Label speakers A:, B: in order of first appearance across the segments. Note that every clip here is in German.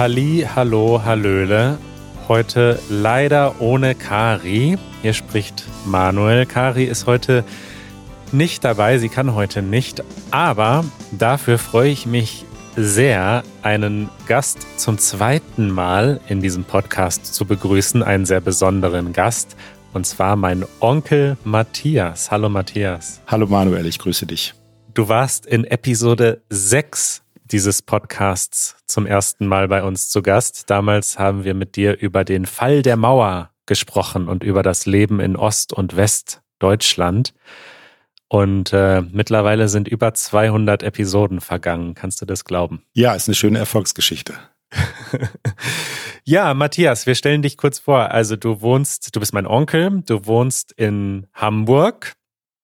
A: Halli, hallo, hallöle. Heute leider ohne Kari. Hier spricht Manuel. Kari ist heute nicht dabei, sie kann heute nicht, aber dafür freue ich mich sehr, einen Gast zum zweiten Mal in diesem Podcast zu begrüßen, einen sehr besonderen Gast, und zwar mein Onkel Matthias. Hallo Matthias.
B: Hallo Manuel, ich grüße dich.
A: Du warst in Episode 6 dieses Podcasts zum ersten Mal bei uns zu Gast. Damals haben wir mit dir über den Fall der Mauer gesprochen und über das Leben in Ost- und Westdeutschland. Und äh, mittlerweile sind über 200 Episoden vergangen. Kannst du das glauben?
B: Ja, ist eine schöne Erfolgsgeschichte.
A: ja, Matthias, wir stellen dich kurz vor. Also du wohnst, du bist mein Onkel, du wohnst in Hamburg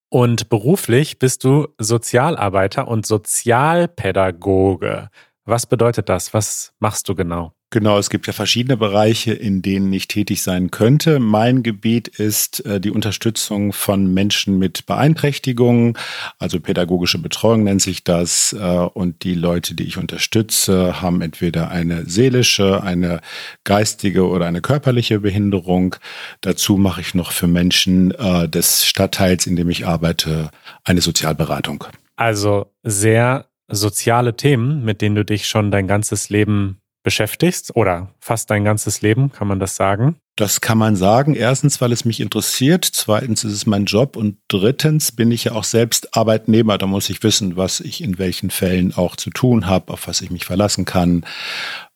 A: und beruflich bist du Sozialarbeiter und Sozialpädagoge. Was bedeutet das? Was machst du genau?
B: Genau, es gibt ja verschiedene Bereiche, in denen ich tätig sein könnte. Mein Gebiet ist äh, die Unterstützung von Menschen mit Beeinträchtigungen, also pädagogische Betreuung nennt sich das. Äh, und die Leute, die ich unterstütze, haben entweder eine seelische, eine geistige oder eine körperliche Behinderung. Dazu mache ich noch für Menschen äh, des Stadtteils, in dem ich arbeite, eine Sozialberatung.
A: Also sehr soziale Themen, mit denen du dich schon dein ganzes Leben beschäftigst oder fast dein ganzes Leben, kann man das sagen?
B: Das kann man sagen. Erstens, weil es mich interessiert. Zweitens ist es mein Job. Und drittens bin ich ja auch selbst Arbeitnehmer. Da muss ich wissen, was ich in welchen Fällen auch zu tun habe, auf was ich mich verlassen kann,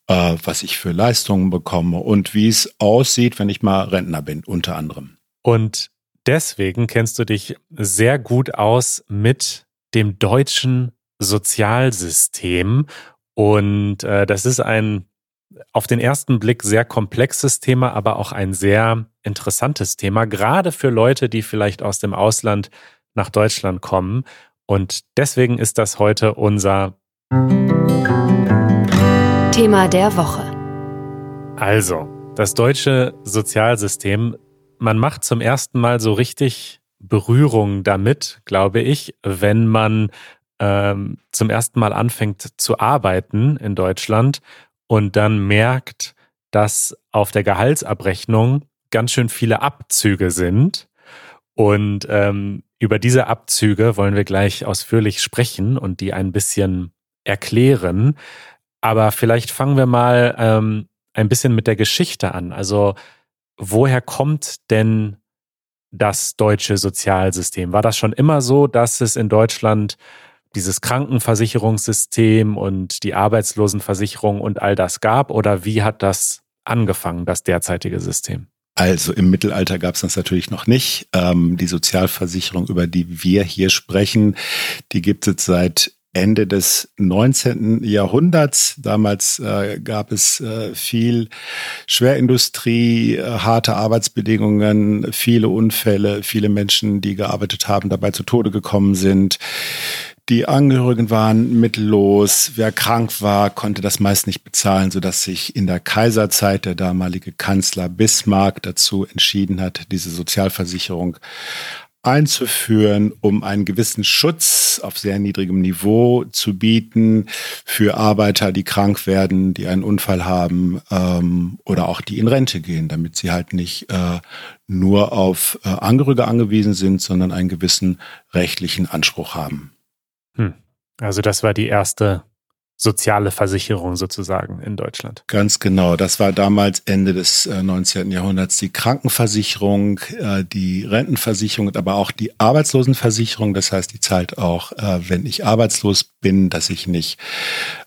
B: äh, was ich für Leistungen bekomme und wie es aussieht, wenn ich mal Rentner bin, unter anderem.
A: Und deswegen kennst du dich sehr gut aus mit dem deutschen Sozialsystem und äh, das ist ein auf den ersten Blick sehr komplexes Thema, aber auch ein sehr interessantes Thema, gerade für Leute, die vielleicht aus dem Ausland nach Deutschland kommen. Und deswegen ist das heute unser
C: Thema der Woche.
A: Also, das deutsche Sozialsystem, man macht zum ersten Mal so richtig Berührung damit, glaube ich, wenn man ähm, zum ersten Mal anfängt zu arbeiten in Deutschland und dann merkt, dass auf der Gehaltsabrechnung ganz schön viele Abzüge sind. Und ähm, über diese Abzüge wollen wir gleich ausführlich sprechen und die ein bisschen erklären. Aber vielleicht fangen wir mal ähm, ein bisschen mit der Geschichte an. Also woher kommt denn das deutsche Sozialsystem? War das schon immer so, dass es in Deutschland dieses Krankenversicherungssystem und die Arbeitslosenversicherung und all das gab? Oder wie hat das angefangen, das derzeitige System?
B: Also im Mittelalter gab es das natürlich noch nicht. Ähm, die Sozialversicherung, über die wir hier sprechen, die gibt es seit Ende des 19. Jahrhunderts. Damals äh, gab es äh, viel Schwerindustrie, äh, harte Arbeitsbedingungen, viele Unfälle, viele Menschen, die gearbeitet haben, dabei zu Tode gekommen sind. Die Angehörigen waren mittellos. Wer krank war, konnte das meist nicht bezahlen, sodass sich in der Kaiserzeit der damalige Kanzler Bismarck dazu entschieden hat, diese Sozialversicherung einzuführen, um einen gewissen Schutz auf sehr niedrigem Niveau zu bieten für Arbeiter, die krank werden, die einen Unfall haben ähm, oder auch die in Rente gehen, damit sie halt nicht äh, nur auf äh, Angehörige angewiesen sind, sondern einen gewissen rechtlichen Anspruch haben.
A: Hm. Also das war die erste soziale Versicherung sozusagen in Deutschland.
B: Ganz genau. Das war damals Ende des äh, 19. Jahrhunderts die Krankenversicherung, äh, die Rentenversicherung, aber auch die Arbeitslosenversicherung. Das heißt, die zahlt auch, äh, wenn ich arbeitslos bin, dass ich nicht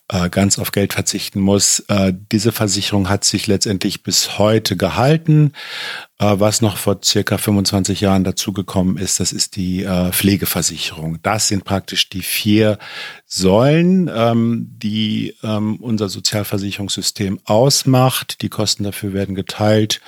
B: äh, ganz auf Geld verzichten muss. Äh, diese Versicherung hat sich letztendlich bis heute gehalten. Äh, was noch vor circa 25 Jahren dazugekommen ist, das ist die Pflegeversicherung. Das sind praktisch die vier Säulen, ähm, die ähm, unser Sozialversicherungssystem ausmacht. Die Kosten dafür werden geteilt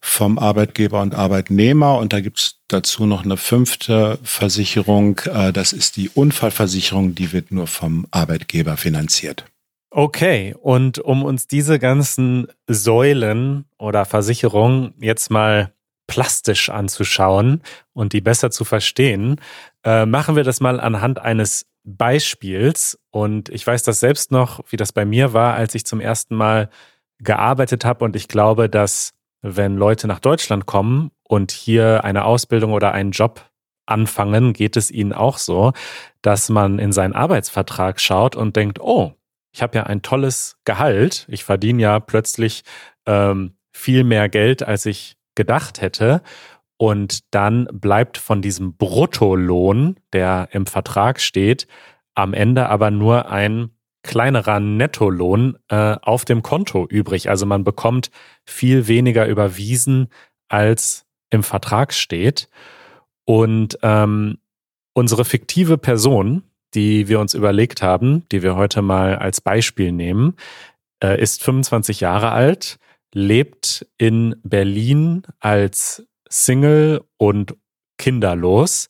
B: vom Arbeitgeber und Arbeitnehmer. Und da gibt's dazu noch eine fünfte Versicherung. Äh, das ist die Unfallversicherung. Die wird nur vom Arbeitgeber finanziert.
A: Okay, und um uns diese ganzen Säulen oder Versicherungen jetzt mal plastisch anzuschauen und die besser zu verstehen, äh, machen wir das mal anhand eines Beispiels. Und ich weiß das selbst noch, wie das bei mir war, als ich zum ersten Mal gearbeitet habe. Und ich glaube, dass wenn Leute nach Deutschland kommen und hier eine Ausbildung oder einen Job anfangen, geht es ihnen auch so, dass man in seinen Arbeitsvertrag schaut und denkt, oh, ich habe ja ein tolles Gehalt, ich verdiene ja plötzlich ähm, viel mehr Geld, als ich gedacht hätte. Und dann bleibt von diesem Bruttolohn, der im Vertrag steht, am Ende aber nur ein kleinerer Nettolohn äh, auf dem Konto übrig. Also man bekommt viel weniger überwiesen, als im Vertrag steht. Und ähm, unsere fiktive Person, die wir uns überlegt haben, die wir heute mal als Beispiel nehmen, äh, ist 25 Jahre alt, lebt in Berlin als Single und kinderlos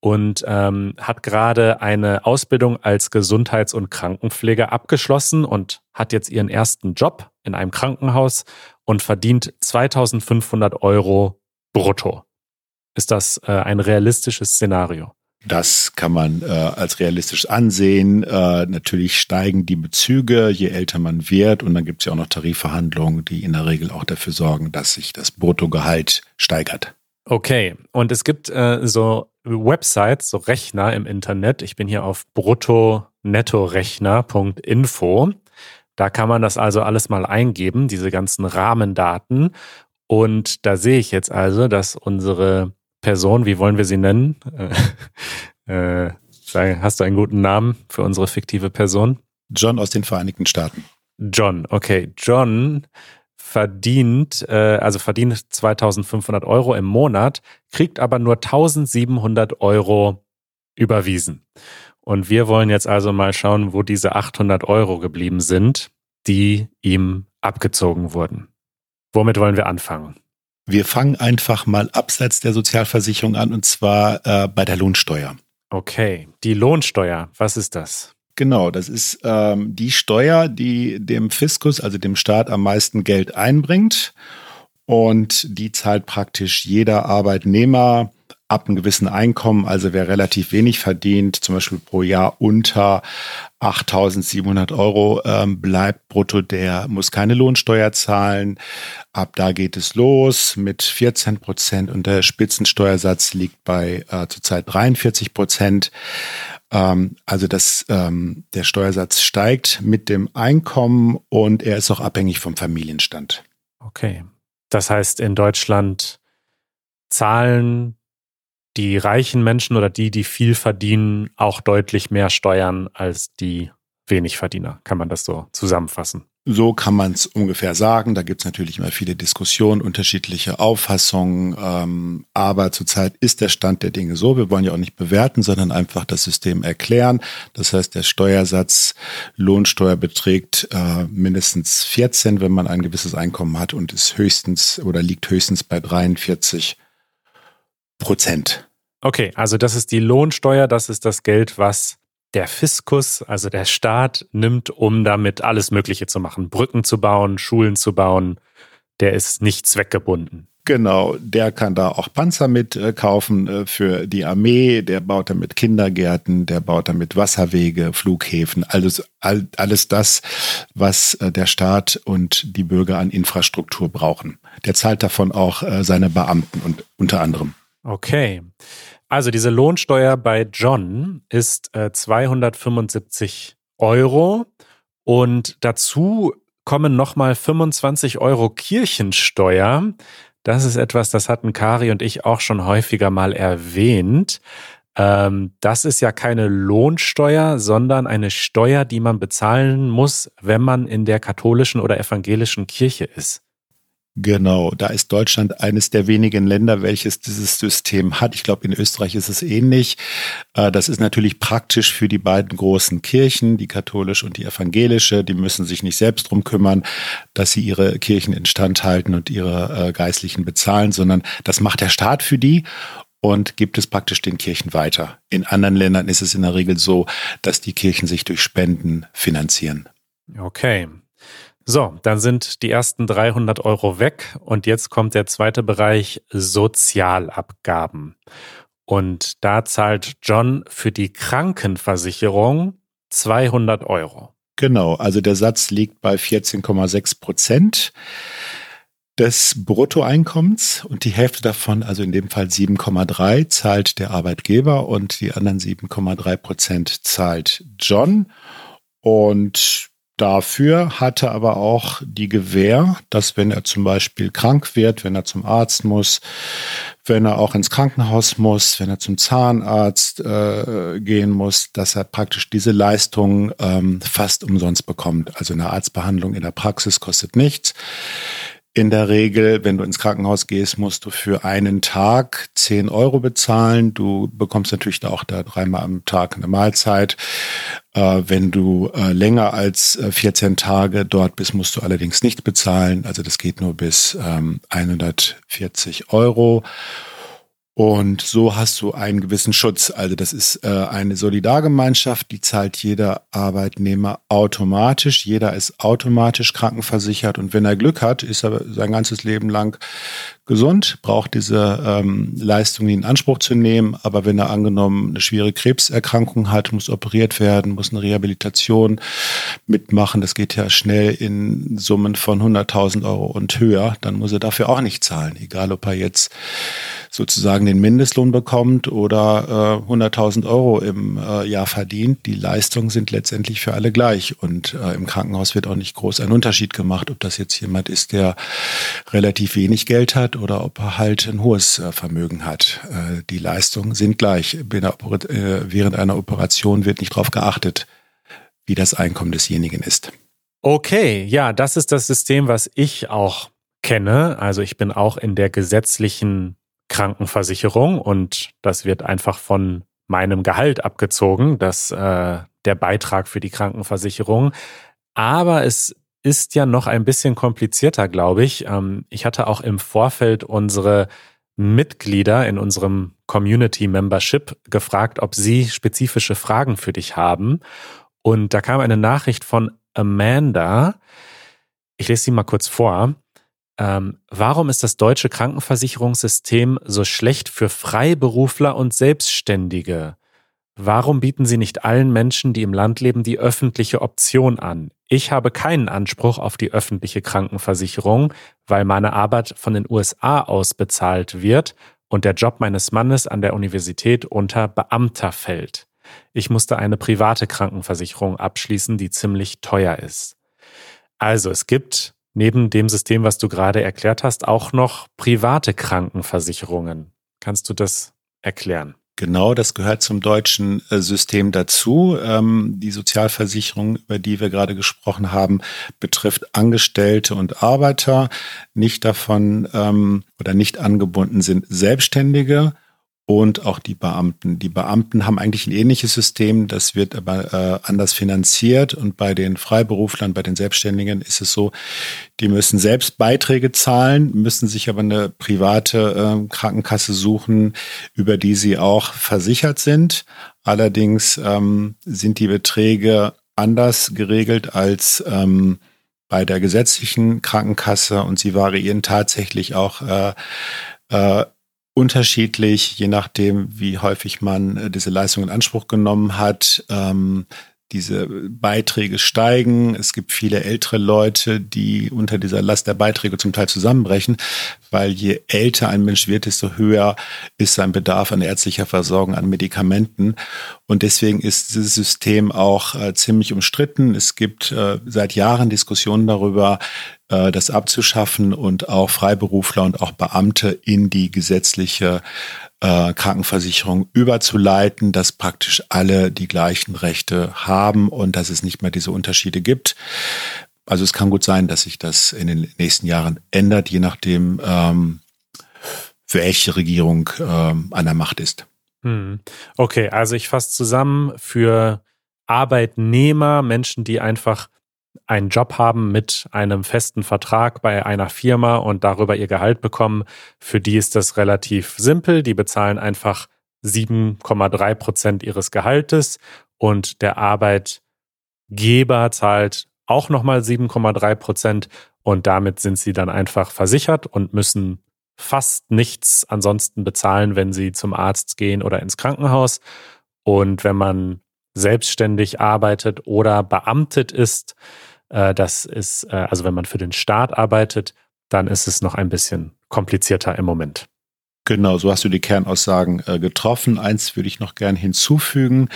A: und ähm, hat gerade eine Ausbildung als Gesundheits- und Krankenpfleger abgeschlossen und hat jetzt ihren ersten Job in einem Krankenhaus und verdient 2500 Euro brutto. Ist das äh, ein realistisches Szenario?
B: Das kann man äh, als realistisch ansehen. Äh, natürlich steigen die Bezüge, je älter man wird. Und dann gibt es ja auch noch Tarifverhandlungen, die in der Regel auch dafür sorgen, dass sich das Bruttogehalt steigert.
A: Okay, und es gibt äh, so Websites, so Rechner im Internet. Ich bin hier auf brutto-netto-rechner.info. Da kann man das also alles mal eingeben, diese ganzen Rahmendaten. Und da sehe ich jetzt also, dass unsere Person, wie wollen wir sie nennen? Äh, äh, hast du einen guten Namen für unsere fiktive Person?
B: John aus den Vereinigten Staaten.
A: John, okay. John verdient, äh, also verdient 2500 Euro im Monat, kriegt aber nur 1700 Euro überwiesen. Und wir wollen jetzt also mal schauen, wo diese 800 Euro geblieben sind, die ihm abgezogen wurden. Womit wollen wir anfangen?
B: Wir fangen einfach mal abseits der Sozialversicherung an und zwar äh, bei der Lohnsteuer.
A: Okay, die Lohnsteuer, was ist das?
B: Genau, das ist ähm, die Steuer, die dem Fiskus, also dem Staat, am meisten Geld einbringt. Und die zahlt praktisch jeder Arbeitnehmer ab einem gewissen Einkommen, also wer relativ wenig verdient, zum Beispiel pro Jahr unter 8.700 Euro ähm, bleibt brutto, der muss keine Lohnsteuer zahlen. Ab da geht es los mit 14 Prozent und der Spitzensteuersatz liegt bei äh, zurzeit 43 Prozent. Ähm, also das, ähm, der Steuersatz steigt mit dem Einkommen und er ist auch abhängig vom Familienstand.
A: Okay. Das heißt, in Deutschland zahlen die reichen Menschen oder die, die viel verdienen, auch deutlich mehr Steuern als die wenig Verdiener. Kann man das so zusammenfassen?
B: So kann man es ungefähr sagen. Da gibt es natürlich immer viele Diskussionen, unterschiedliche Auffassungen. Ähm, aber zurzeit ist der Stand der Dinge so. Wir wollen ja auch nicht bewerten, sondern einfach das System erklären. Das heißt, der Steuersatz Lohnsteuer beträgt äh, mindestens 14, wenn man ein gewisses Einkommen hat und ist höchstens oder liegt höchstens bei 43 Prozent.
A: Okay, also das ist die Lohnsteuer, das ist das Geld, was der Fiskus, also der Staat, nimmt, um damit alles Mögliche zu machen. Brücken zu bauen, Schulen zu bauen. Der ist nicht zweckgebunden.
B: Genau, der kann da auch Panzer mit äh, kaufen äh, für die Armee, der baut damit Kindergärten, der baut damit Wasserwege, Flughäfen, alles, all, alles das, was äh, der Staat und die Bürger an Infrastruktur brauchen. Der zahlt davon auch seine Beamten und unter anderem.
A: Okay. Also diese Lohnsteuer bei John ist äh, 275 Euro und dazu kommen nochmal 25 Euro Kirchensteuer. Das ist etwas, das hatten Kari und ich auch schon häufiger mal erwähnt. Ähm, das ist ja keine Lohnsteuer, sondern eine Steuer, die man bezahlen muss, wenn man in der katholischen oder evangelischen Kirche ist.
B: Genau, da ist Deutschland eines der wenigen Länder, welches dieses System hat. Ich glaube, in Österreich ist es ähnlich. Äh, das ist natürlich praktisch für die beiden großen Kirchen, die katholische und die evangelische. Die müssen sich nicht selbst drum kümmern, dass sie ihre Kirchen instand halten und ihre äh, Geistlichen bezahlen, sondern das macht der Staat für die und gibt es praktisch den Kirchen weiter. In anderen Ländern ist es in der Regel so, dass die Kirchen sich durch Spenden finanzieren.
A: Okay. So, dann sind die ersten 300 Euro weg und jetzt kommt der zweite Bereich Sozialabgaben. Und da zahlt John für die Krankenversicherung 200 Euro.
B: Genau, also der Satz liegt bei 14,6 Prozent des Bruttoeinkommens und die Hälfte davon, also in dem Fall 7,3, zahlt der Arbeitgeber und die anderen 7,3 Prozent zahlt John. Und dafür hatte aber auch die Gewähr, dass wenn er zum Beispiel krank wird, wenn er zum Arzt muss, wenn er auch ins Krankenhaus muss, wenn er zum Zahnarzt äh, gehen muss, dass er praktisch diese Leistung ähm, fast umsonst bekommt. Also eine Arztbehandlung in der Praxis kostet nichts. In der Regel, wenn du ins Krankenhaus gehst, musst du für einen Tag 10 Euro bezahlen. Du bekommst natürlich auch da dreimal am Tag eine Mahlzeit. Äh, wenn du äh, länger als äh, 14 Tage dort bist, musst du allerdings nicht bezahlen. Also das geht nur bis ähm, 140 Euro. Und so hast du einen gewissen Schutz. Also das ist äh, eine Solidargemeinschaft, die zahlt jeder Arbeitnehmer automatisch. Jeder ist automatisch krankenversichert. Und wenn er Glück hat, ist er sein ganzes Leben lang gesund, braucht diese ähm, Leistung in Anspruch zu nehmen. Aber wenn er angenommen eine schwere Krebserkrankung hat, muss operiert werden, muss eine Rehabilitation mitmachen, das geht ja schnell in Summen von 100.000 Euro und höher, dann muss er dafür auch nicht zahlen. Egal, ob er jetzt sozusagen den Mindestlohn bekommt oder äh, 100.000 Euro im äh, Jahr verdient. Die Leistungen sind letztendlich für alle gleich. Und äh, im Krankenhaus wird auch nicht groß ein Unterschied gemacht, ob das jetzt jemand ist, der relativ wenig Geld hat oder ob er halt ein hohes äh, Vermögen hat. Äh, die Leistungen sind gleich. Äh, während einer Operation wird nicht darauf geachtet, wie das Einkommen desjenigen ist.
A: Okay, ja, das ist das System, was ich auch kenne. Also ich bin auch in der gesetzlichen Krankenversicherung und das wird einfach von meinem Gehalt abgezogen, das äh, der Beitrag für die Krankenversicherung. Aber es ist ja noch ein bisschen komplizierter, glaube ich. Ähm, ich hatte auch im Vorfeld unsere Mitglieder in unserem Community Membership gefragt, ob sie spezifische Fragen für dich haben. Und da kam eine Nachricht von Amanda. Ich lese sie mal kurz vor. Ähm, warum ist das deutsche Krankenversicherungssystem so schlecht für Freiberufler und Selbstständige? Warum bieten Sie nicht allen Menschen, die im Land leben, die öffentliche Option an? Ich habe keinen Anspruch auf die öffentliche Krankenversicherung, weil meine Arbeit von den USA aus bezahlt wird und der Job meines Mannes an der Universität unter Beamter fällt. Ich musste eine private Krankenversicherung abschließen, die ziemlich teuer ist. Also es gibt neben dem System, was du gerade erklärt hast, auch noch private Krankenversicherungen. Kannst du das erklären?
B: Genau, das gehört zum deutschen äh, System dazu. Ähm, die Sozialversicherung, über die wir gerade gesprochen haben, betrifft Angestellte und Arbeiter. Nicht davon ähm, oder nicht angebunden sind Selbstständige und auch die Beamten. Die Beamten haben eigentlich ein ähnliches System, das wird aber äh, anders finanziert und bei den Freiberuflern, bei den Selbstständigen ist es so, die müssen selbst Beiträge zahlen, müssen sich aber eine private äh, Krankenkasse suchen, über die sie auch versichert sind. Allerdings ähm, sind die Beträge anders geregelt als ähm, bei der gesetzlichen Krankenkasse und sie variieren tatsächlich auch äh, äh, unterschiedlich, je nachdem, wie häufig man äh, diese Leistung in Anspruch genommen hat. Ähm, diese Beiträge steigen. Es gibt viele ältere Leute, die unter dieser Last der Beiträge zum Teil zusammenbrechen, weil je älter ein Mensch wird, desto höher ist sein Bedarf an ärztlicher Versorgung, an Medikamenten. Und deswegen ist dieses System auch äh, ziemlich umstritten. Es gibt äh, seit Jahren Diskussionen darüber, äh, das abzuschaffen und auch Freiberufler und auch Beamte in die gesetzliche äh, Krankenversicherung überzuleiten, dass praktisch alle die gleichen Rechte haben und dass es nicht mehr diese Unterschiede gibt. Also es kann gut sein, dass sich das in den nächsten Jahren ändert, je nachdem, ähm, welche Regierung ähm, an der Macht ist.
A: Hm. Okay, also ich fasse zusammen für Arbeitnehmer, Menschen, die einfach einen Job haben mit einem festen Vertrag bei einer Firma und darüber ihr Gehalt bekommen, für die ist das relativ simpel. Die bezahlen einfach 7,3 Prozent ihres Gehaltes und der Arbeitgeber zahlt auch nochmal 7,3 Prozent und damit sind sie dann einfach versichert und müssen fast nichts ansonsten bezahlen, wenn sie zum Arzt gehen oder ins Krankenhaus. Und wenn man selbstständig arbeitet oder beamtet ist, äh, das ist, äh, also wenn man für den Staat arbeitet, dann ist es noch ein bisschen komplizierter im Moment.
B: Genau, so hast du die Kernaussagen äh, getroffen. Eins würde ich noch gern hinzufügen.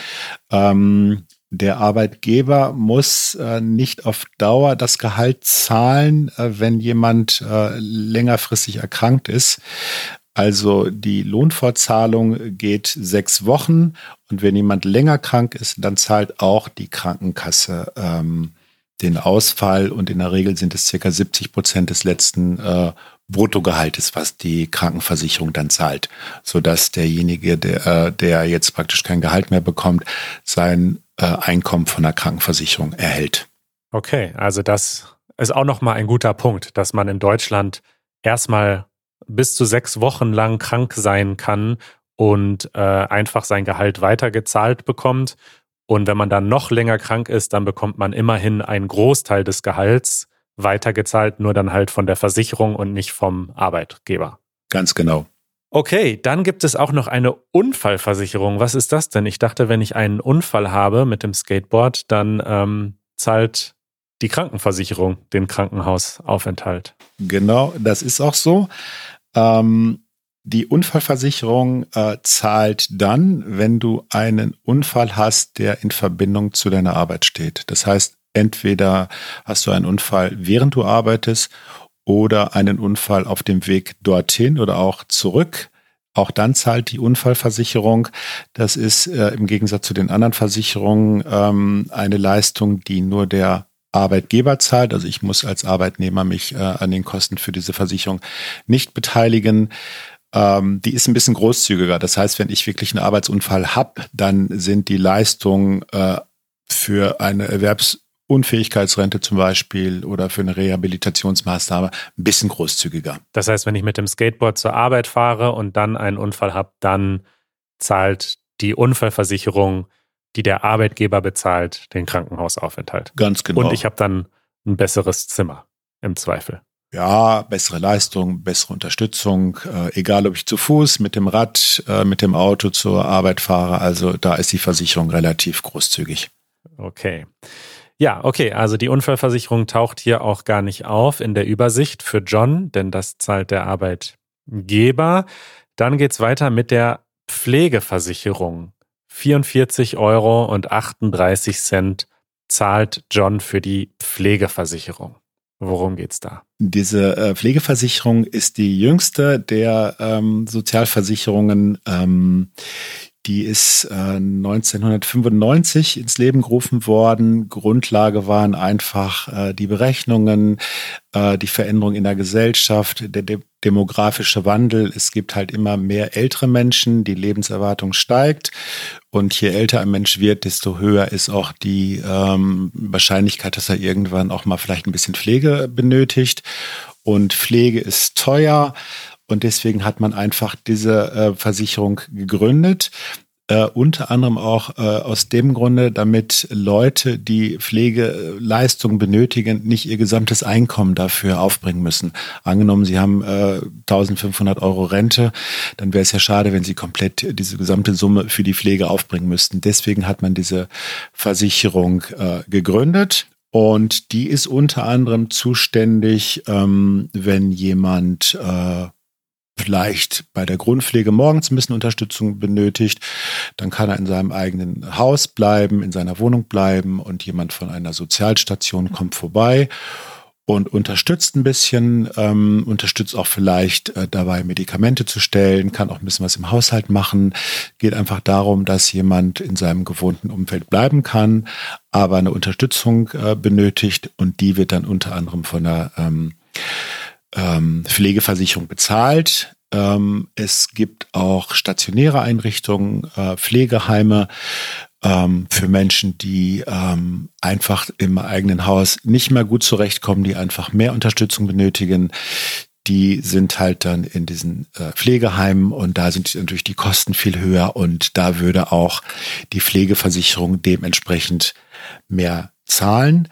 B: Ähm, der Arbeitgeber muss äh, nicht auf Dauer das Gehalt zahlen, äh, wenn jemand äh, längerfristig erkrankt ist. Also die Lohnfortzahlung geht sechs Wochen und wenn jemand länger krank ist, dann zahlt auch die Krankenkasse ähm, den Ausfall und in der Regel sind es circa 70 Prozent des letzten äh, Bruttogehaltes, was die Krankenversicherung dann zahlt, sodass derjenige, der, äh, der jetzt praktisch kein Gehalt mehr bekommt, sein äh, Einkommen von der Krankenversicherung erhält.
A: Okay, also das ist auch nochmal ein guter Punkt, dass man in Deutschland erstmal bis zu sechs Wochen lang krank sein kann und äh, einfach sein Gehalt weitergezahlt bekommt. Und wenn man dann noch länger krank ist, dann bekommt man immerhin einen Großteil des Gehalts weitergezahlt, nur dann halt von der Versicherung und nicht vom Arbeitgeber.
B: Ganz genau.
A: Okay, dann gibt es auch noch eine Unfallversicherung. Was ist das denn? Ich dachte, wenn ich einen Unfall habe mit dem Skateboard, dann ähm, zahlt die Krankenversicherung den Krankenhausaufenthalt.
B: Genau, das ist auch so. Ähm, die Unfallversicherung äh, zahlt dann, wenn du einen Unfall hast, der in Verbindung zu deiner Arbeit steht. Das heißt, entweder hast du einen Unfall, während du arbeitest, oder einen Unfall auf dem Weg dorthin oder auch zurück. Auch dann zahlt die Unfallversicherung. Das ist äh, im Gegensatz zu den anderen Versicherungen ähm, eine Leistung, die nur der Arbeitgeber zahlt. Also ich muss als Arbeitnehmer mich äh, an den Kosten für diese Versicherung nicht beteiligen. Ähm, die ist ein bisschen großzügiger. Das heißt, wenn ich wirklich einen Arbeitsunfall habe, dann sind die Leistungen äh, für eine Erwerbs Unfähigkeitsrente zum Beispiel oder für eine Rehabilitationsmaßnahme ein bisschen großzügiger.
A: Das heißt, wenn ich mit dem Skateboard zur Arbeit fahre und dann einen Unfall habe, dann zahlt die Unfallversicherung, die der Arbeitgeber bezahlt, den Krankenhausaufenthalt.
B: Ganz genau.
A: Und ich habe dann ein besseres Zimmer im Zweifel.
B: Ja, bessere Leistung, bessere Unterstützung, äh, egal ob ich zu Fuß, mit dem Rad, äh, mit dem Auto zur Arbeit fahre. Also da ist die Versicherung relativ großzügig.
A: Okay. Ja, okay, also die Unfallversicherung taucht hier auch gar nicht auf in der Übersicht für John, denn das zahlt der Arbeitgeber. Dann geht's weiter mit der Pflegeversicherung. 44 Euro und 38 Cent zahlt John für die Pflegeversicherung. Worum geht's da?
B: Diese äh, Pflegeversicherung ist die jüngste der ähm, Sozialversicherungen. Ähm, die ist äh, 1995 ins Leben gerufen worden. Grundlage waren einfach äh, die Berechnungen, äh, die Veränderung in der Gesellschaft, der de demografische Wandel. Es gibt halt immer mehr ältere Menschen, die Lebenserwartung steigt. Und je älter ein Mensch wird, desto höher ist auch die ähm, Wahrscheinlichkeit, dass er irgendwann auch mal vielleicht ein bisschen Pflege benötigt. Und Pflege ist teuer. Und deswegen hat man einfach diese äh, Versicherung gegründet. Äh, unter anderem auch äh, aus dem Grunde, damit Leute, die Pflegeleistungen benötigen, nicht ihr gesamtes Einkommen dafür aufbringen müssen. Angenommen, sie haben äh, 1500 Euro Rente, dann wäre es ja schade, wenn sie komplett diese gesamte Summe für die Pflege aufbringen müssten. Deswegen hat man diese Versicherung äh, gegründet. Und die ist unter anderem zuständig, ähm, wenn jemand äh, vielleicht bei der Grundpflege morgens ein bisschen Unterstützung benötigt, dann kann er in seinem eigenen Haus bleiben, in seiner Wohnung bleiben und jemand von einer Sozialstation kommt vorbei und unterstützt ein bisschen, ähm, unterstützt auch vielleicht äh, dabei, Medikamente zu stellen, kann auch ein bisschen was im Haushalt machen. Geht einfach darum, dass jemand in seinem gewohnten Umfeld bleiben kann, aber eine Unterstützung äh, benötigt und die wird dann unter anderem von der ähm, ähm, Pflegeversicherung bezahlt. Ähm, es gibt auch stationäre Einrichtungen, äh, Pflegeheime ähm, für Menschen, die ähm, einfach im eigenen Haus nicht mehr gut zurechtkommen, die einfach mehr Unterstützung benötigen. Die sind halt dann in diesen äh, Pflegeheimen und da sind natürlich die Kosten viel höher und da würde auch die Pflegeversicherung dementsprechend mehr zahlen.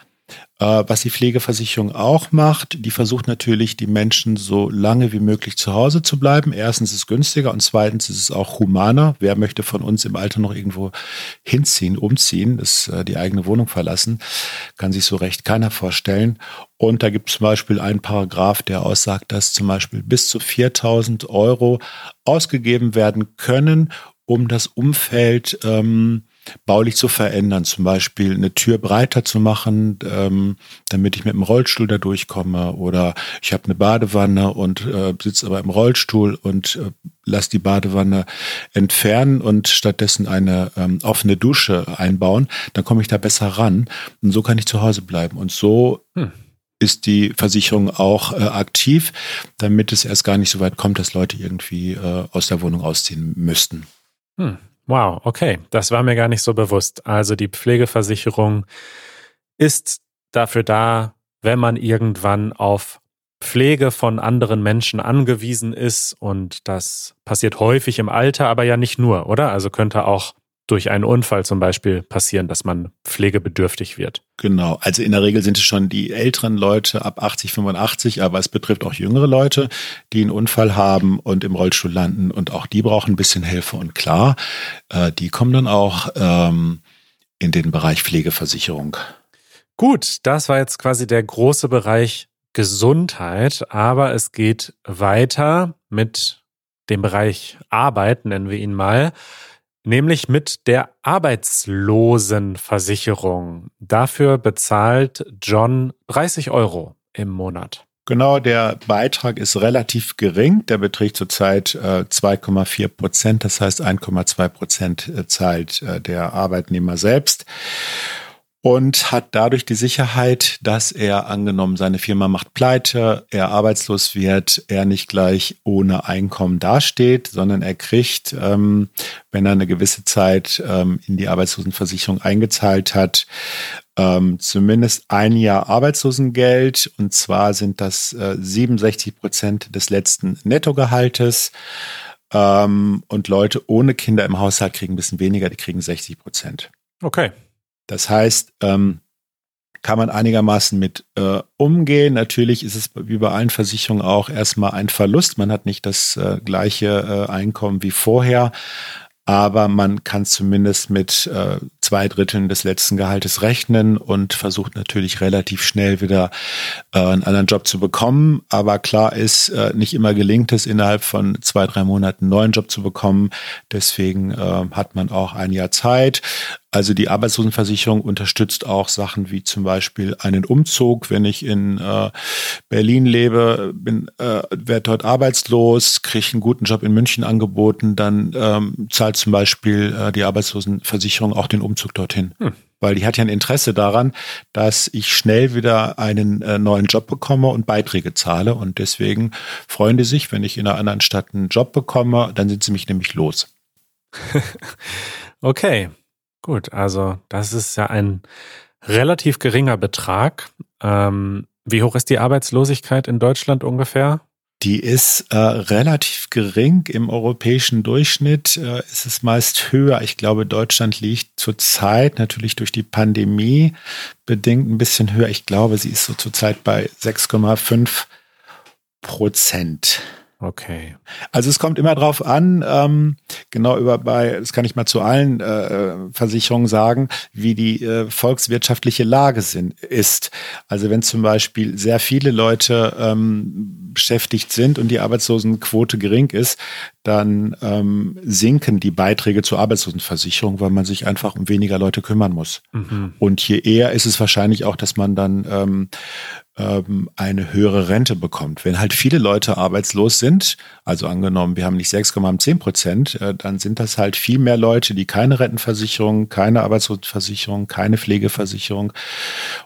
B: Äh, was die Pflegeversicherung auch macht, die versucht natürlich, die Menschen so lange wie möglich zu Hause zu bleiben. Erstens ist es günstiger und zweitens ist es auch humaner. Wer möchte von uns im Alter noch irgendwo hinziehen, umziehen, das, äh, die eigene Wohnung verlassen? Kann sich so recht keiner vorstellen. Und da gibt es zum Beispiel einen Paragraph, der aussagt, dass zum Beispiel bis zu 4000 Euro ausgegeben werden können, um das Umfeld ähm, baulich zu verändern, zum Beispiel eine Tür breiter zu machen, ähm, damit ich mit dem Rollstuhl da durchkomme oder ich habe eine Badewanne und äh, sitze aber im Rollstuhl und äh, lass die Badewanne entfernen und stattdessen eine ähm, offene Dusche einbauen, dann komme ich da besser ran und so kann ich zu Hause bleiben und so hm ist die Versicherung auch äh, aktiv, damit es erst gar nicht so weit kommt, dass Leute irgendwie äh, aus der Wohnung ausziehen müssten.
A: Hm. Wow, okay, das war mir gar nicht so bewusst. Also die Pflegeversicherung ist dafür da, wenn man irgendwann auf Pflege von anderen Menschen angewiesen ist und das passiert häufig im Alter, aber ja nicht nur, oder? Also könnte auch durch einen Unfall zum Beispiel passieren, dass man pflegebedürftig wird.
B: Genau, also in der Regel sind es schon die älteren Leute ab 80, 85, aber es betrifft auch jüngere Leute, die einen Unfall haben und im Rollstuhl landen und auch die brauchen ein bisschen Hilfe. Und klar, äh, die kommen dann auch ähm, in den Bereich Pflegeversicherung.
A: Gut, das war jetzt quasi der große Bereich Gesundheit, aber es geht weiter mit dem Bereich Arbeit, nennen wir ihn mal nämlich mit der Arbeitslosenversicherung. Dafür bezahlt John 30 Euro im Monat.
B: Genau, der Beitrag ist relativ gering. Der beträgt zurzeit äh, 2,4 Prozent. Das heißt, 1,2 Prozent äh, zahlt äh, der Arbeitnehmer selbst und hat dadurch die Sicherheit, dass er angenommen, seine Firma macht pleite, er arbeitslos wird, er nicht gleich ohne Einkommen dasteht, sondern er kriegt, ähm, wenn er eine gewisse Zeit ähm, in die Arbeitslosenversicherung eingezahlt hat, ähm, zumindest ein Jahr Arbeitslosengeld. Und zwar sind das äh, 67 Prozent des letzten Nettogehaltes. Ähm, und Leute ohne Kinder im Haushalt kriegen ein bisschen weniger, die kriegen 60 Prozent.
A: Okay.
B: Das heißt, ähm, kann man einigermaßen mit äh, umgehen. Natürlich ist es wie bei allen Versicherungen auch erstmal ein Verlust. Man hat nicht das äh, gleiche äh, Einkommen wie vorher, aber man kann zumindest mit äh, zwei Dritteln des letzten Gehaltes rechnen und versucht natürlich relativ schnell wieder äh, einen anderen Job zu bekommen. Aber klar ist, äh, nicht immer gelingt es, innerhalb von zwei, drei Monaten einen neuen Job zu bekommen. Deswegen hat man auch ein Jahr Zeit. Also die Arbeitslosenversicherung unterstützt auch Sachen wie zum Beispiel einen Umzug. Wenn ich in äh, Berlin lebe, bin, äh, werde dort arbeitslos, kriege einen guten Job in München angeboten, dann ähm, zahlt zum Beispiel äh, die Arbeitslosenversicherung auch den Umzug dorthin. Hm. Weil die hat ja ein Interesse daran, dass ich schnell wieder einen äh, neuen Job bekomme und Beiträge zahle. Und deswegen freuen die sich, wenn ich in einer anderen Stadt einen Job bekomme, dann sind sie mich nämlich los.
A: okay. Gut, also das ist ja ein relativ geringer Betrag. Ähm, wie hoch ist die Arbeitslosigkeit in Deutschland ungefähr?
B: Die ist äh, relativ gering. Im europäischen Durchschnitt äh, ist es meist höher. Ich glaube, Deutschland liegt zurzeit natürlich durch die Pandemie bedingt ein bisschen höher. Ich glaube, sie ist so zurzeit bei 6,5 Prozent.
A: Okay.
B: Also es kommt immer drauf an, ähm, genau über bei, das kann ich mal zu allen äh, Versicherungen sagen, wie die äh, volkswirtschaftliche Lage sind, ist. Also wenn zum Beispiel sehr viele Leute ähm, beschäftigt sind und die Arbeitslosenquote gering ist, dann ähm, sinken die Beiträge zur Arbeitslosenversicherung, weil man sich einfach um weniger Leute kümmern muss. Mhm. Und je eher ist es wahrscheinlich auch, dass man dann ähm, ähm, eine höhere Rente bekommt. Wenn halt viele Leute arbeitslos sind, also angenommen, wir haben nicht 6,10 Prozent, äh, dann sind das halt viel mehr Leute, die keine Rentenversicherung, keine Arbeitslosenversicherung, keine Pflegeversicherung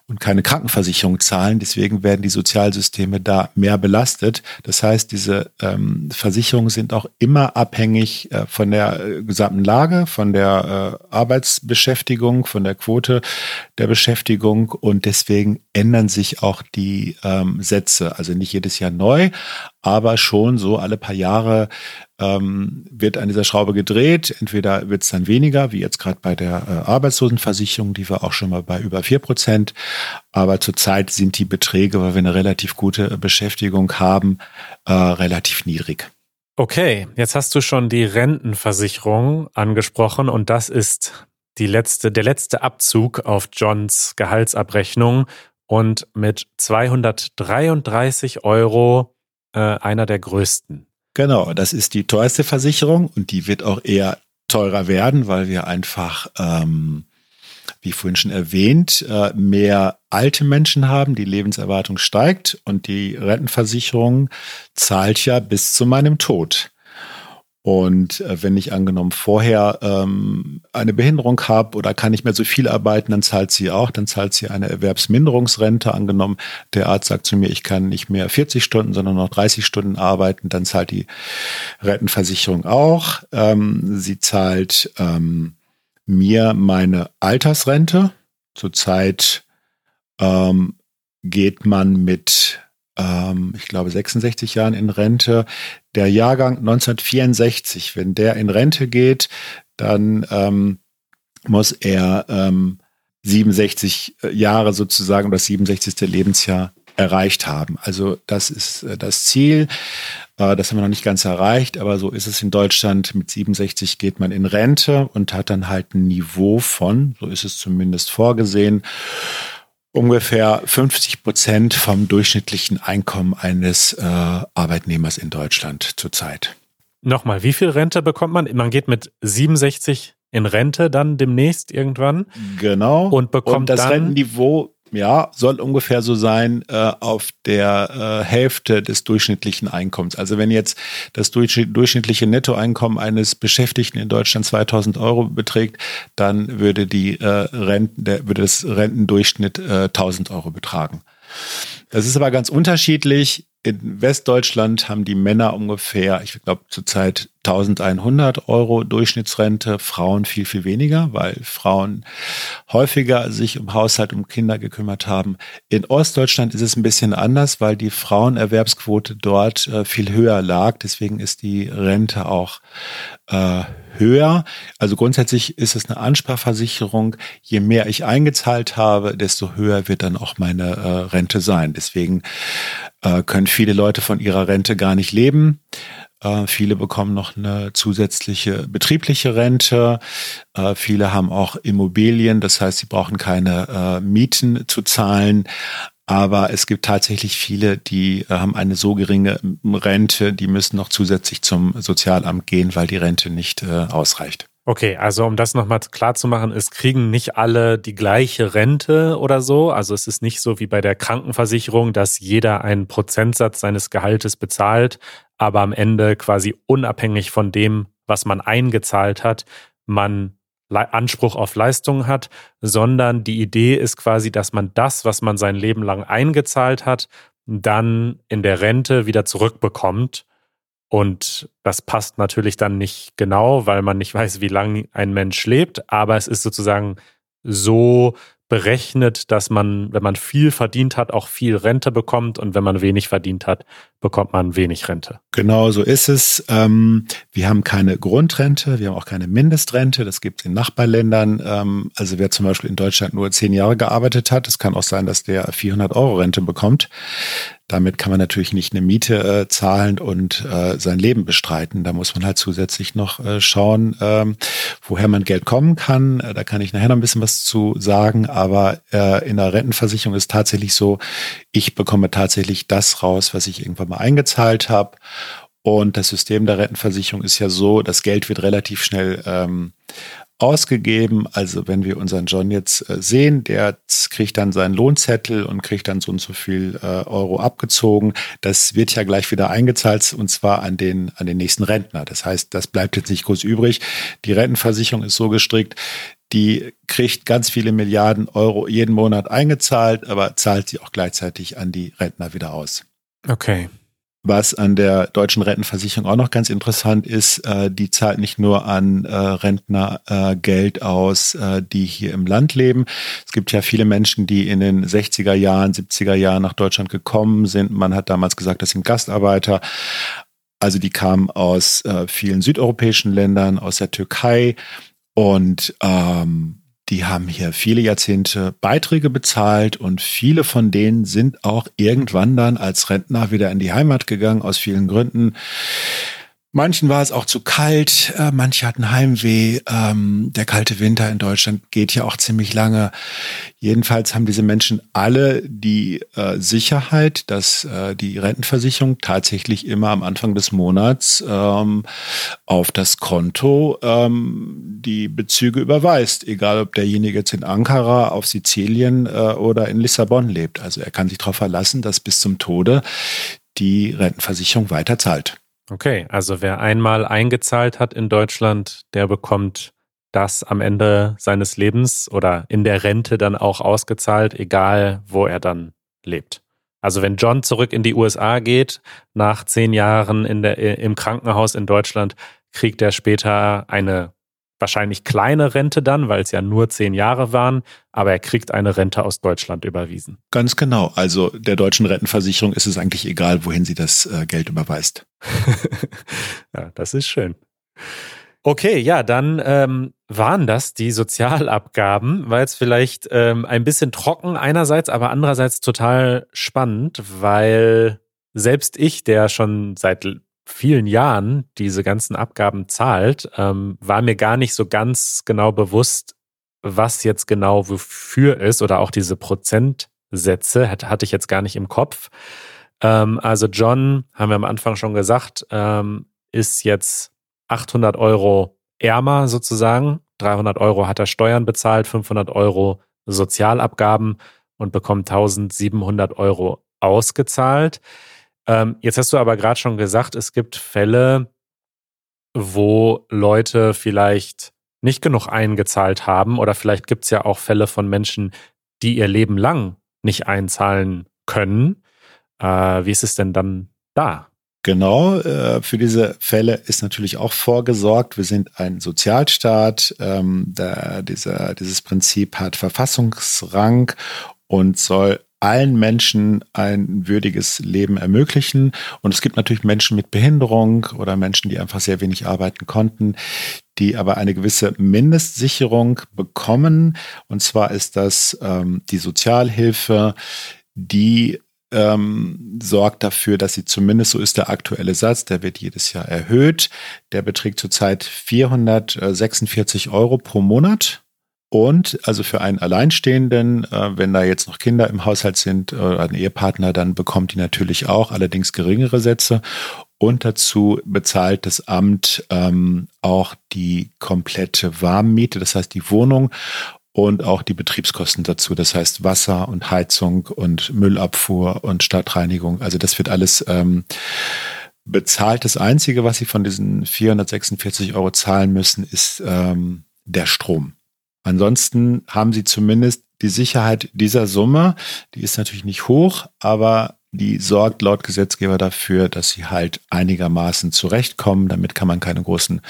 B: und keine Krankenversicherung zahlen. Deswegen werden die Sozialsysteme da mehr belastet. Das heißt, diese ähm, Versicherungen sind auch immer immer abhängig äh, von der äh, gesamten Lage, von der äh, Arbeitsbeschäftigung, von der Quote der Beschäftigung und deswegen ändern sich auch die ähm, Sätze. Also nicht jedes Jahr neu, aber schon so alle paar Jahre ähm, wird an dieser Schraube gedreht. Entweder wird es dann weniger, wie jetzt gerade bei der äh, Arbeitslosenversicherung, die war auch schon mal bei über vier Prozent. Aber zurzeit sind die Beträge, weil wir eine relativ gute Beschäftigung haben, äh, relativ niedrig.
A: Okay, jetzt hast du schon die Rentenversicherung angesprochen und das ist die letzte, der letzte Abzug auf Johns Gehaltsabrechnung und mit 233 Euro äh, einer der größten.
B: Genau, das ist die teuerste Versicherung und die wird auch eher teurer werden, weil wir einfach, ähm, wie vorhin schon erwähnt, äh, mehr alte Menschen haben, die Lebenserwartung steigt und die Rentenversicherung zahlt ja bis zu meinem Tod. Und äh, wenn ich angenommen vorher ähm, eine Behinderung habe oder kann nicht mehr so viel arbeiten, dann zahlt sie auch, dann zahlt sie eine Erwerbsminderungsrente. Angenommen, der Arzt sagt zu mir, ich kann nicht mehr 40 Stunden, sondern noch 30 Stunden arbeiten, dann zahlt die Rentenversicherung auch. Ähm, sie zahlt ähm, mir meine Altersrente. Zurzeit ähm, geht man mit ähm, ich glaube, 66 Jahren in Rente. Der Jahrgang 1964, wenn der in Rente geht, dann ähm, muss er ähm, 67 äh, Jahre sozusagen das 67. Lebensjahr erreicht haben. Also das ist äh, das Ziel. Äh, das haben wir noch nicht ganz erreicht, aber so ist es in Deutschland. Mit 67 geht man in Rente und hat dann halt ein Niveau von, so ist es zumindest vorgesehen, ungefähr 50 Prozent vom durchschnittlichen Einkommen eines äh, Arbeitnehmers in Deutschland zurzeit.
A: Nochmal, wie viel Rente bekommt man? Man geht mit 67 in Rente dann demnächst irgendwann.
B: Genau.
A: Und bekommt und
B: das
A: dann
B: Rentenniveau ja, soll ungefähr so sein äh, auf der äh, Hälfte des durchschnittlichen Einkommens. Also wenn jetzt das durchschnittliche Nettoeinkommen eines Beschäftigten in Deutschland 2000 Euro beträgt, dann würde die äh, Renten, der, würde das Rentendurchschnitt äh, 1000 Euro betragen. Das ist aber ganz unterschiedlich. In Westdeutschland haben die Männer ungefähr, ich glaube zurzeit 1100 Euro Durchschnittsrente, Frauen viel, viel weniger, weil Frauen häufiger sich um Haushalt, um Kinder gekümmert haben. In Ostdeutschland ist es ein bisschen anders, weil die Frauenerwerbsquote dort äh, viel höher lag. Deswegen ist die Rente auch äh, höher. Also grundsätzlich ist es eine Ansparversicherung. Je mehr ich eingezahlt habe, desto höher wird dann auch meine äh, Rente sein. Deswegen äh, können viele Leute von ihrer Rente gar nicht leben. Äh, viele bekommen noch eine zusätzliche betriebliche Rente. Äh, viele haben auch Immobilien, das heißt, sie brauchen keine äh, Mieten zu zahlen. Aber es gibt tatsächlich viele, die äh, haben eine so geringe Rente, die müssen noch zusätzlich zum Sozialamt gehen, weil die Rente nicht äh, ausreicht.
A: Okay, also um das nochmal klar zu machen, es kriegen nicht alle die gleiche Rente oder so. Also es ist nicht so wie bei der Krankenversicherung, dass jeder einen Prozentsatz seines Gehaltes bezahlt, aber am Ende quasi unabhängig von dem, was man eingezahlt hat, man Anspruch auf Leistungen hat, sondern die Idee ist quasi, dass man das, was man sein Leben lang eingezahlt hat, dann in der Rente wieder zurückbekommt. Und das passt natürlich dann nicht genau, weil man nicht weiß, wie lange ein Mensch lebt, aber es ist sozusagen so berechnet, dass man, wenn man viel verdient hat, auch viel Rente bekommt. Und wenn man wenig verdient hat, bekommt man wenig Rente.
B: Genau so ist es. Ähm, wir haben keine Grundrente, wir haben auch keine Mindestrente. Das gibt es in Nachbarländern. Ähm, also wer zum Beispiel in Deutschland nur zehn Jahre gearbeitet hat, es kann auch sein, dass der 400 Euro Rente bekommt. Damit kann man natürlich nicht eine Miete äh, zahlen und äh, sein Leben bestreiten. Da muss man halt zusätzlich noch äh, schauen, ähm, woher man Geld kommen kann. Da kann ich nachher noch ein bisschen was zu sagen. Aber in der Rentenversicherung ist tatsächlich so, ich bekomme tatsächlich das raus, was ich irgendwann mal eingezahlt habe. Und das System der Rentenversicherung ist ja so, das Geld wird relativ schnell ähm, ausgegeben. Also wenn wir unseren John jetzt äh, sehen, der kriegt dann seinen Lohnzettel und kriegt dann so und so viel äh, Euro abgezogen. Das wird ja gleich wieder eingezahlt und zwar an den, an den nächsten Rentner. Das heißt, das bleibt jetzt nicht groß übrig. Die Rentenversicherung ist so gestrickt, die kriegt ganz viele Milliarden Euro jeden Monat eingezahlt, aber zahlt sie auch gleichzeitig an die Rentner wieder aus.
A: Okay.
B: Was an der deutschen Rentenversicherung auch noch ganz interessant ist, äh, die zahlt nicht nur an äh, Rentner äh, Geld aus, äh, die hier im Land leben. Es gibt ja viele Menschen, die in den 60er Jahren, 70er Jahren nach Deutschland gekommen sind. Man hat damals gesagt, das sind Gastarbeiter. Also die kamen aus äh, vielen südeuropäischen Ländern, aus der Türkei und ähm, die haben hier viele Jahrzehnte Beiträge bezahlt und viele von denen sind auch irgendwann dann als Rentner wieder in die Heimat gegangen, aus vielen Gründen. Manchen war es auch zu kalt, äh, manche hatten Heimweh. Ähm, der kalte Winter in Deutschland geht ja auch ziemlich lange. Jedenfalls haben diese Menschen alle die äh, Sicherheit, dass äh, die Rentenversicherung tatsächlich immer am Anfang des Monats ähm, auf das Konto ähm, die Bezüge überweist, egal ob derjenige jetzt in Ankara, auf Sizilien äh, oder in Lissabon lebt. Also er kann sich darauf verlassen, dass bis zum Tode die Rentenversicherung weiter zahlt.
A: Okay, also wer einmal eingezahlt hat in Deutschland, der bekommt das am Ende seines Lebens oder in der Rente dann auch ausgezahlt, egal wo er dann lebt. Also wenn John zurück in die USA geht, nach zehn Jahren in der, im Krankenhaus in Deutschland, kriegt er später eine wahrscheinlich kleine Rente dann, weil es ja nur zehn Jahre waren, aber er kriegt eine Rente aus Deutschland überwiesen.
B: Ganz genau. Also der deutschen Rentenversicherung ist es eigentlich egal, wohin sie das äh, Geld überweist.
A: ja, das ist schön. Okay, ja, dann ähm, waren das die Sozialabgaben, weil es vielleicht ähm, ein bisschen trocken einerseits, aber andererseits total spannend, weil selbst ich, der schon seit vielen Jahren diese ganzen Abgaben zahlt, ähm, war mir gar nicht so ganz genau bewusst, was jetzt genau wofür ist oder auch diese Prozentsätze hatte, hatte ich jetzt gar nicht im Kopf. Ähm, also John, haben wir am Anfang schon gesagt, ähm, ist jetzt 800 Euro ärmer sozusagen. 300 Euro hat er Steuern bezahlt, 500 Euro Sozialabgaben und bekommt 1700 Euro ausgezahlt. Ähm, jetzt hast du aber gerade schon gesagt, es gibt Fälle, wo Leute vielleicht nicht genug eingezahlt haben oder vielleicht gibt es ja auch Fälle von Menschen, die ihr Leben lang nicht einzahlen können. Äh, wie ist es denn dann da?
B: Genau, äh, für diese Fälle ist natürlich auch vorgesorgt. Wir sind ein Sozialstaat. Ähm, dieser, dieses Prinzip hat Verfassungsrang und soll allen Menschen ein würdiges Leben ermöglichen. Und es gibt natürlich Menschen mit Behinderung oder Menschen, die einfach sehr wenig arbeiten konnten, die aber eine gewisse Mindestsicherung bekommen. Und zwar ist das ähm, die Sozialhilfe, die ähm, sorgt dafür, dass sie zumindest, so ist der aktuelle Satz, der wird jedes Jahr erhöht. Der beträgt zurzeit 446 Euro pro Monat. Und also für einen Alleinstehenden, äh, wenn da jetzt noch Kinder im Haushalt sind oder äh, ein Ehepartner, dann bekommt die natürlich auch allerdings geringere Sätze. Und dazu bezahlt das Amt ähm, auch die komplette Warmmiete, das heißt die Wohnung und auch die Betriebskosten dazu, das heißt Wasser und Heizung und Müllabfuhr und Stadtreinigung. Also das wird alles ähm, bezahlt. Das Einzige, was Sie von diesen 446 Euro zahlen müssen, ist ähm, der Strom. Ansonsten haben sie zumindest die Sicherheit dieser Summe. Die ist natürlich nicht hoch, aber die sorgt laut Gesetzgeber dafür, dass sie halt einigermaßen zurechtkommen. Damit kann man keine großen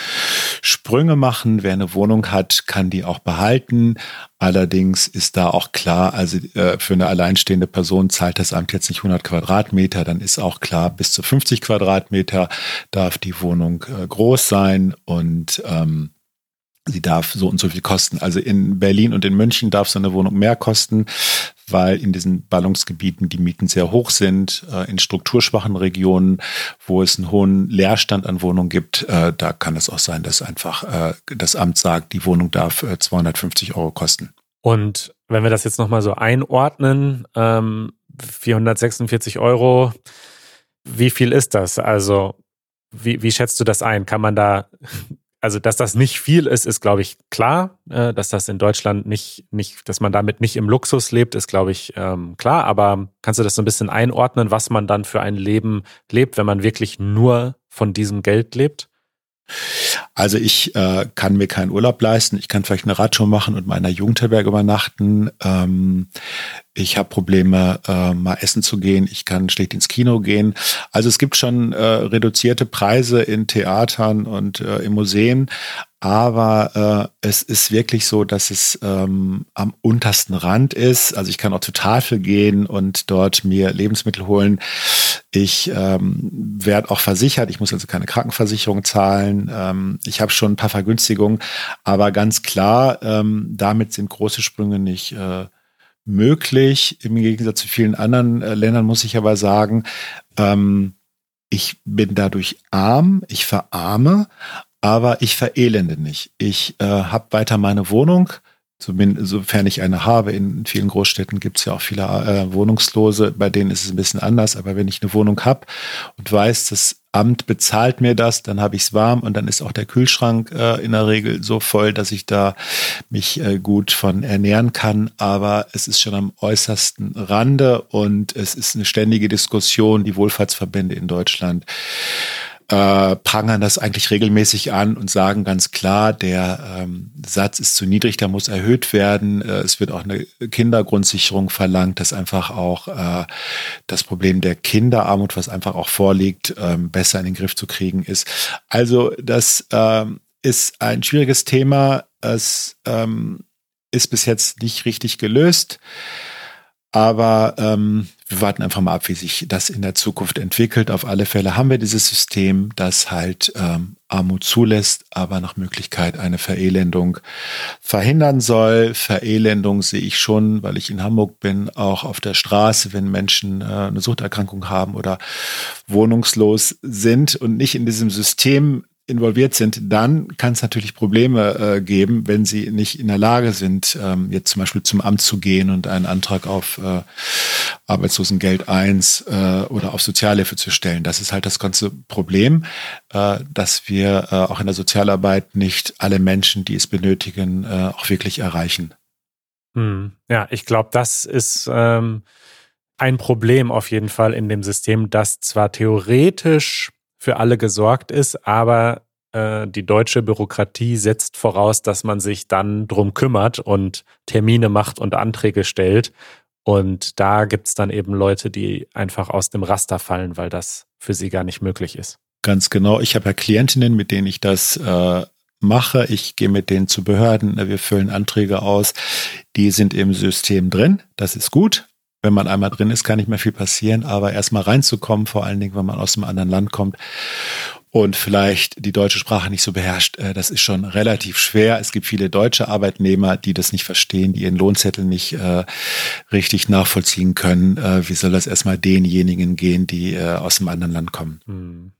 B: Sprünge machen. Wer eine Wohnung hat, kann die auch behalten. Allerdings ist da auch klar, also äh, für eine alleinstehende Person zahlt das Amt jetzt nicht 100 Quadratmeter. Dann ist auch klar, bis zu 50 Quadratmeter darf die Wohnung äh, groß sein und ähm, sie darf so und so viel kosten. Also in Berlin und in München darf so eine Wohnung mehr kosten, weil in diesen Ballungsgebieten die Mieten sehr hoch sind. Äh, in strukturschwachen Regionen, wo es einen hohen Leerstand an Wohnungen gibt, äh, da kann es auch sein, dass einfach äh, das Amt sagt, die Wohnung darf 250 Euro kosten.
A: Und wenn wir das jetzt nochmal so einordnen, 446 ähm, Euro, wie viel ist das? Also wie, wie schätzt du das ein? Kann man da also dass das nicht viel ist, ist, glaube ich, klar. Äh, dass das in Deutschland nicht, nicht, dass man damit nicht im Luxus lebt, ist, glaube ich, ähm, klar. Aber kannst du das so ein bisschen einordnen, was man dann für ein Leben lebt, wenn man wirklich nur von diesem Geld lebt?
B: Also ich äh, kann mir keinen Urlaub leisten. Ich kann vielleicht eine Radtour machen und mal in einer Jugendherberge übernachten. Ähm, ich habe Probleme, äh, mal essen zu gehen. Ich kann schlecht ins Kino gehen. Also es gibt schon äh, reduzierte Preise in Theatern und äh, in Museen. Aber äh, es ist wirklich so, dass es ähm, am untersten Rand ist. Also ich kann auch zur Tafel gehen und dort mir Lebensmittel holen. Ich ähm, werde auch versichert. Ich muss also keine Krankenversicherung zahlen. Ähm, ich habe schon ein paar Vergünstigungen. Aber ganz klar, ähm, damit sind große Sprünge nicht äh, möglich. Im Gegensatz zu vielen anderen äh, Ländern muss ich aber sagen, ähm, ich bin dadurch arm, ich verarme, aber ich verelende nicht. Ich äh, habe weiter meine Wohnung, zumindest sofern ich eine habe. In vielen Großstädten gibt es ja auch viele äh, Wohnungslose, bei denen ist es ein bisschen anders. Aber wenn ich eine Wohnung habe und weiß, das Amt bezahlt mir das, dann habe ich es warm und dann ist auch der Kühlschrank äh, in der Regel so voll, dass ich da mich äh, gut von ernähren kann. Aber es ist schon am äußersten Rande und es ist eine ständige Diskussion, die Wohlfahrtsverbände in Deutschland äh, prangern das eigentlich regelmäßig an und sagen ganz klar, der ähm, Satz ist zu niedrig, der muss erhöht werden. Äh, es wird auch eine Kindergrundsicherung verlangt, dass einfach auch äh, das Problem der Kinderarmut, was einfach auch vorliegt, ähm, besser in den Griff zu kriegen ist. Also das ähm, ist ein schwieriges Thema. Es ähm, ist bis jetzt nicht richtig gelöst. Aber ähm, wir warten einfach mal ab, wie sich das in der Zukunft entwickelt. Auf alle Fälle haben wir dieses System, das halt ähm, Armut zulässt, aber nach Möglichkeit eine Verelendung verhindern soll. Verelendung sehe ich schon, weil ich in Hamburg bin, auch auf der Straße, wenn Menschen äh, eine Suchterkrankung haben oder wohnungslos sind und nicht in diesem System involviert sind, dann kann es natürlich Probleme äh, geben, wenn sie nicht in der Lage sind, ähm, jetzt zum Beispiel zum Amt zu gehen und einen Antrag auf äh, Arbeitslosengeld 1 äh, oder auf Sozialhilfe zu stellen. Das ist halt das ganze Problem, äh, dass wir äh, auch in der Sozialarbeit nicht alle Menschen, die es benötigen, äh, auch wirklich erreichen.
A: Hm. Ja, ich glaube, das ist ähm, ein Problem auf jeden Fall in dem System, das zwar theoretisch für alle gesorgt ist, aber äh, die deutsche Bürokratie setzt voraus, dass man sich dann drum kümmert und Termine macht und Anträge stellt. Und da gibt es dann eben Leute, die einfach aus dem Raster fallen, weil das für sie gar nicht möglich ist.
B: Ganz genau. Ich habe ja Klientinnen, mit denen ich das äh, mache. Ich gehe mit denen zu Behörden, wir füllen Anträge aus. Die sind im System drin. Das ist gut wenn man einmal drin ist, kann nicht mehr viel passieren, aber erstmal reinzukommen, vor allen Dingen, wenn man aus einem anderen Land kommt und vielleicht die deutsche Sprache nicht so beherrscht, äh, das ist schon relativ schwer. Es gibt viele deutsche Arbeitnehmer, die das nicht verstehen, die ihren Lohnzettel nicht äh, richtig nachvollziehen können. Äh, wie soll das erstmal denjenigen gehen, die äh, aus einem anderen Land kommen? Hm.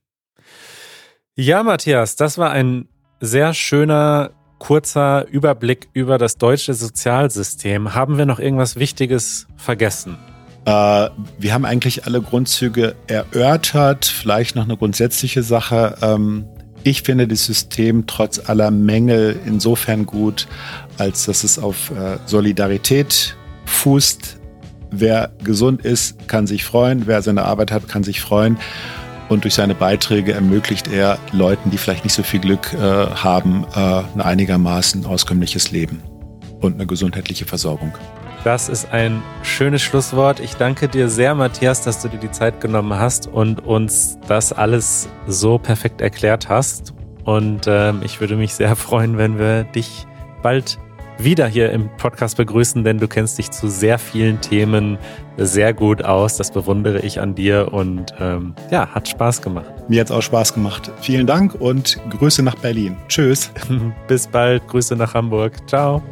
A: Ja, Matthias, das war ein sehr schöner kurzer Überblick über das deutsche Sozialsystem. Haben wir noch irgendwas Wichtiges vergessen?
B: Äh, wir haben eigentlich alle Grundzüge erörtert. Vielleicht noch eine grundsätzliche Sache. Ähm, ich finde das System trotz aller Mängel insofern gut, als dass es auf äh, Solidarität fußt. Wer gesund ist, kann sich freuen. Wer seine Arbeit hat, kann sich freuen. Und durch seine Beiträge ermöglicht er Leuten, die vielleicht nicht so viel Glück äh, haben, äh, ein einigermaßen auskömmliches Leben und eine gesundheitliche Versorgung.
A: Das ist ein schönes Schlusswort. Ich danke dir sehr, Matthias, dass du dir die Zeit genommen hast und uns das alles so perfekt erklärt hast. Und ähm, ich würde mich sehr freuen, wenn wir dich bald wieder hier im Podcast begrüßen, denn du kennst dich zu sehr vielen Themen sehr gut aus. Das bewundere ich an dir und ähm, ja, hat Spaß gemacht.
B: Mir hat es auch Spaß gemacht. Vielen Dank und Grüße nach Berlin. Tschüss.
A: Bis bald. Grüße nach Hamburg. Ciao.